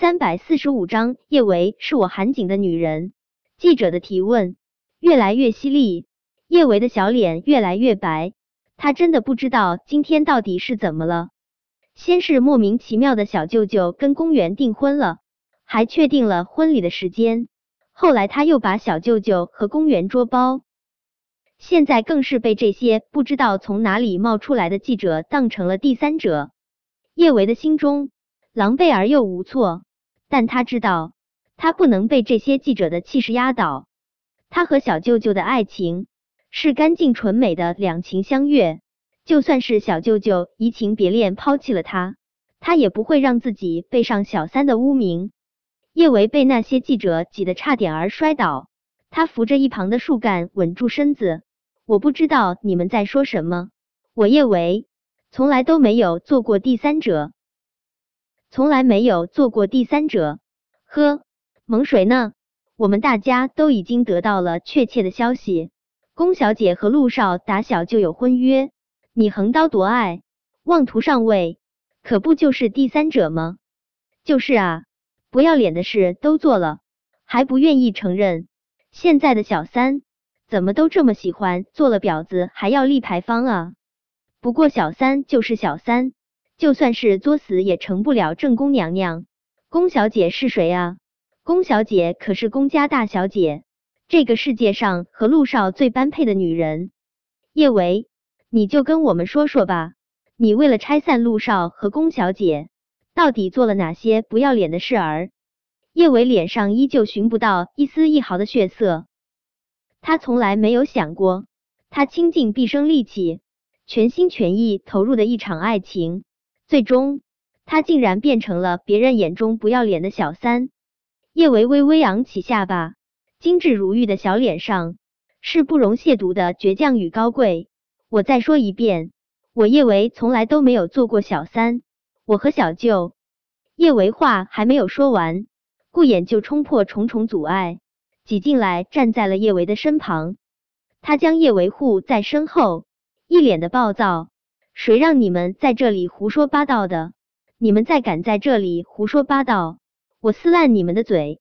三百四十五章，叶维是我韩景的女人。记者的提问越来越犀利，叶维的小脸越来越白。他真的不知道今天到底是怎么了。先是莫名其妙的小舅舅跟公园订婚了，还确定了婚礼的时间。后来他又把小舅舅和公园捉包，现在更是被这些不知道从哪里冒出来的记者当成了第三者。叶维的心中狼狈而又无措，但他知道他不能被这些记者的气势压倒。他和小舅舅的爱情。是干净纯美的两情相悦，就算是小舅舅移情别恋抛弃了他，他也不会让自己背上小三的污名。叶维被那些记者挤得差点儿摔倒，他扶着一旁的树干稳住身子。我不知道你们在说什么，我叶维从来都没有做过第三者，从来没有做过第三者。呵，蒙谁呢？我们大家都已经得到了确切的消息。龚小姐和陆少打小就有婚约，你横刀夺爱，妄图上位，可不就是第三者吗？就是啊，不要脸的事都做了，还不愿意承认。现在的小三怎么都这么喜欢做了婊子还要立牌坊啊？不过小三就是小三，就算是作死也成不了正宫娘娘。宫小姐是谁啊？宫小姐可是宫家大小姐。这个世界上和陆少最般配的女人，叶维，你就跟我们说说吧。你为了拆散陆少和宫小姐，到底做了哪些不要脸的事儿？叶维脸上依旧寻不到一丝一毫的血色。他从来没有想过，他倾尽毕生力气、全心全意投入的一场爱情，最终他竟然变成了别人眼中不要脸的小三。叶维微微扬起下巴。精致如玉的小脸上是不容亵渎的倔强与高贵。我再说一遍，我叶维从来都没有做过小三。我和小舅叶维话还没有说完，顾衍就冲破重重阻碍，挤进来站在了叶维的身旁。他将叶维护在身后，一脸的暴躁：“谁让你们在这里胡说八道的？你们再敢在这里胡说八道，我撕烂你们的嘴！”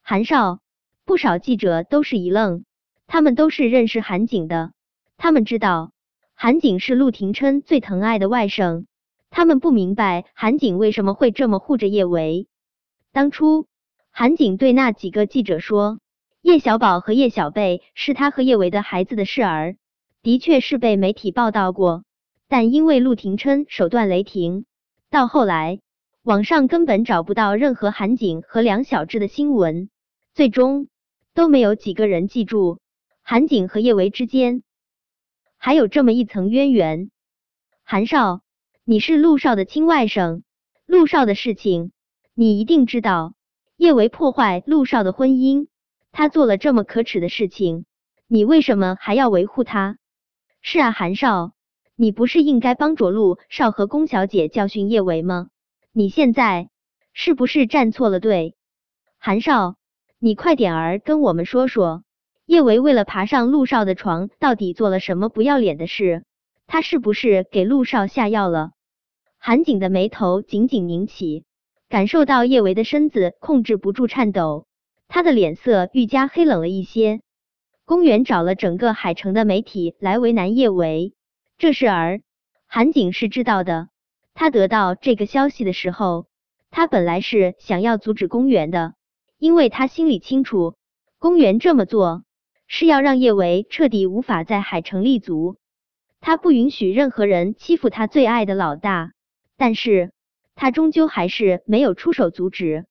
韩少。不少记者都是一愣，他们都是认识韩景的，他们知道韩景是陆廷琛最疼爱的外甥，他们不明白韩景为什么会这么护着叶维。当初韩景对那几个记者说叶小宝和叶小贝是他和叶维的孩子的事儿，的确是被媒体报道过，但因为陆廷琛手段雷霆，到后来网上根本找不到任何韩景和梁小志的新闻，最终。都没有几个人记住韩景和叶维之间还有这么一层渊源。韩少，你是陆少的亲外甥，陆少的事情你一定知道。叶维破坏陆少的婚姻，他做了这么可耻的事情，你为什么还要维护他？是啊，韩少，你不是应该帮着陆少和宫小姐教训叶维吗？你现在是不是站错了队？韩少。你快点儿跟我们说说，叶维为了爬上陆少的床，到底做了什么不要脸的事？他是不是给陆少下药了？韩景的眉头紧紧拧起，感受到叶维的身子控制不住颤抖，他的脸色愈加黑冷了一些。公园找了整个海城的媒体来为难叶维，这事儿韩景是知道的。他得到这个消息的时候，他本来是想要阻止公园的。因为他心里清楚，公园这么做是要让叶维彻底无法在海城立足。他不允许任何人欺负他最爱的老大，但是他终究还是没有出手阻止，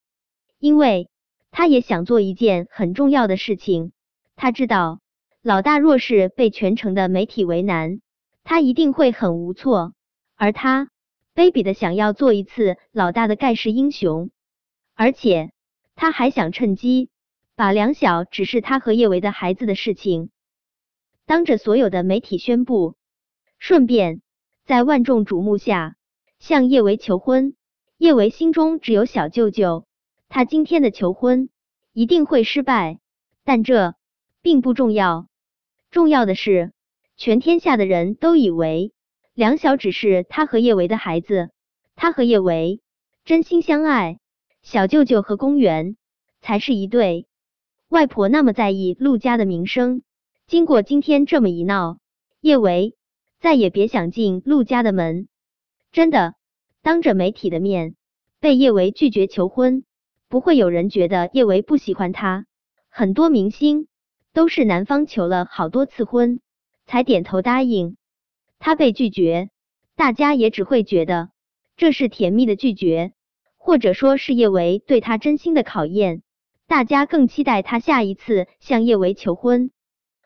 因为他也想做一件很重要的事情。他知道，老大若是被全城的媒体为难，他一定会很无措。而他卑鄙的想要做一次老大的盖世英雄，而且。他还想趁机把梁晓只是他和叶维的孩子的事情，当着所有的媒体宣布，顺便在万众瞩目下向叶维求婚。叶维心中只有小舅舅，他今天的求婚一定会失败，但这并不重要。重要的是，全天下的人都以为梁晓只是他和叶维的孩子，他和叶维真心相爱。小舅舅和公园才是一对。外婆那么在意陆家的名声，经过今天这么一闹，叶维再也别想进陆家的门。真的，当着媒体的面被叶维拒绝求婚，不会有人觉得叶维不喜欢他。很多明星都是男方求了好多次婚才点头答应，他被拒绝，大家也只会觉得这是甜蜜的拒绝，或者说是叶维对他真心的考验。大家更期待他下一次向叶维求婚。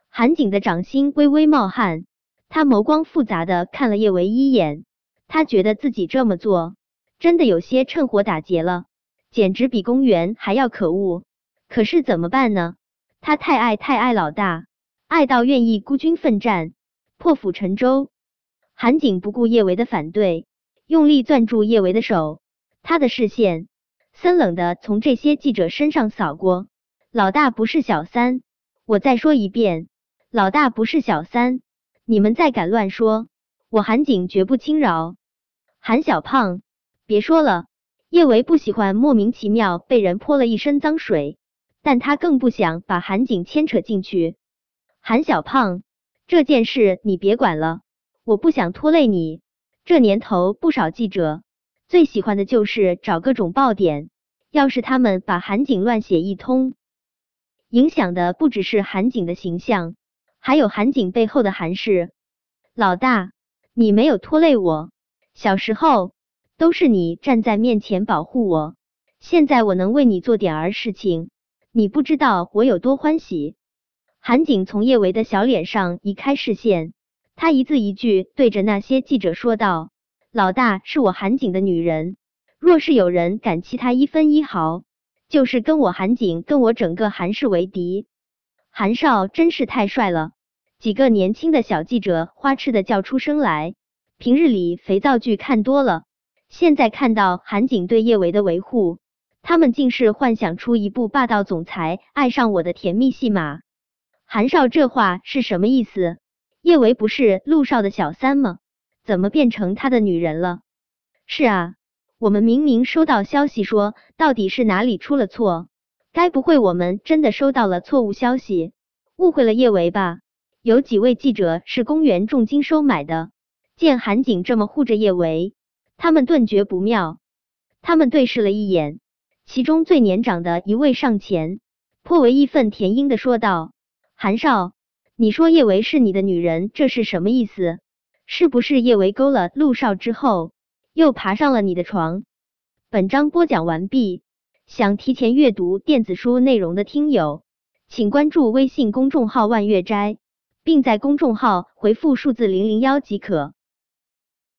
韩景的掌心微微冒汗，他眸光复杂的看了叶维一眼。他觉得自己这么做真的有些趁火打劫了，简直比公园还要可恶。可是怎么办呢？他太爱太爱老大，爱到愿意孤军奋战，破釜沉舟。韩景不顾叶维的反对，用力攥住叶维的手，他的视线森冷的从这些记者身上扫过。老大不是小三，我再说一遍，老大不是小三。你们再敢乱说，我韩景绝不轻饶。韩小胖，别说了。叶维不喜欢莫名其妙被人泼了一身脏水，但他更不想把韩景牵扯进去。韩小胖，这件事你别管了，我不想拖累你。这年头，不少记者最喜欢的就是找各种爆点。要是他们把韩景乱写一通，影响的不只是韩景的形象，还有韩景背后的韩氏。老大，你没有拖累我。小时候都是你站在面前保护我，现在我能为你做点儿事情，你不知道我有多欢喜。韩景从叶维的小脸上移开视线，他一字一句对着那些记者说道：“老大是我韩景的女人，若是有人敢欺她一分一毫，就是跟我韩景跟我整个韩氏为敌。”韩少真是太帅了，几个年轻的小记者花痴的叫出声来。平日里肥皂剧看多了，现在看到韩景对叶维的维护，他们竟是幻想出一部霸道总裁爱上我的甜蜜戏码。韩少这话是什么意思？叶维不是陆少的小三吗？怎么变成他的女人了？是啊，我们明明收到消息说，到底是哪里出了错？该不会我们真的收到了错误消息，误会了叶维吧？有几位记者是公园重金收买的。见韩景这么护着叶维，他们顿觉不妙。他们对视了一眼，其中最年长的一位上前，颇为义愤填膺的说道：“韩少，你说叶维是你的女人，这是什么意思？是不是叶维勾了陆少之后，又爬上了你的床？”本章播讲完毕。想提前阅读电子书内容的听友，请关注微信公众号“万月斋”，并在公众号回复数字零零幺即可。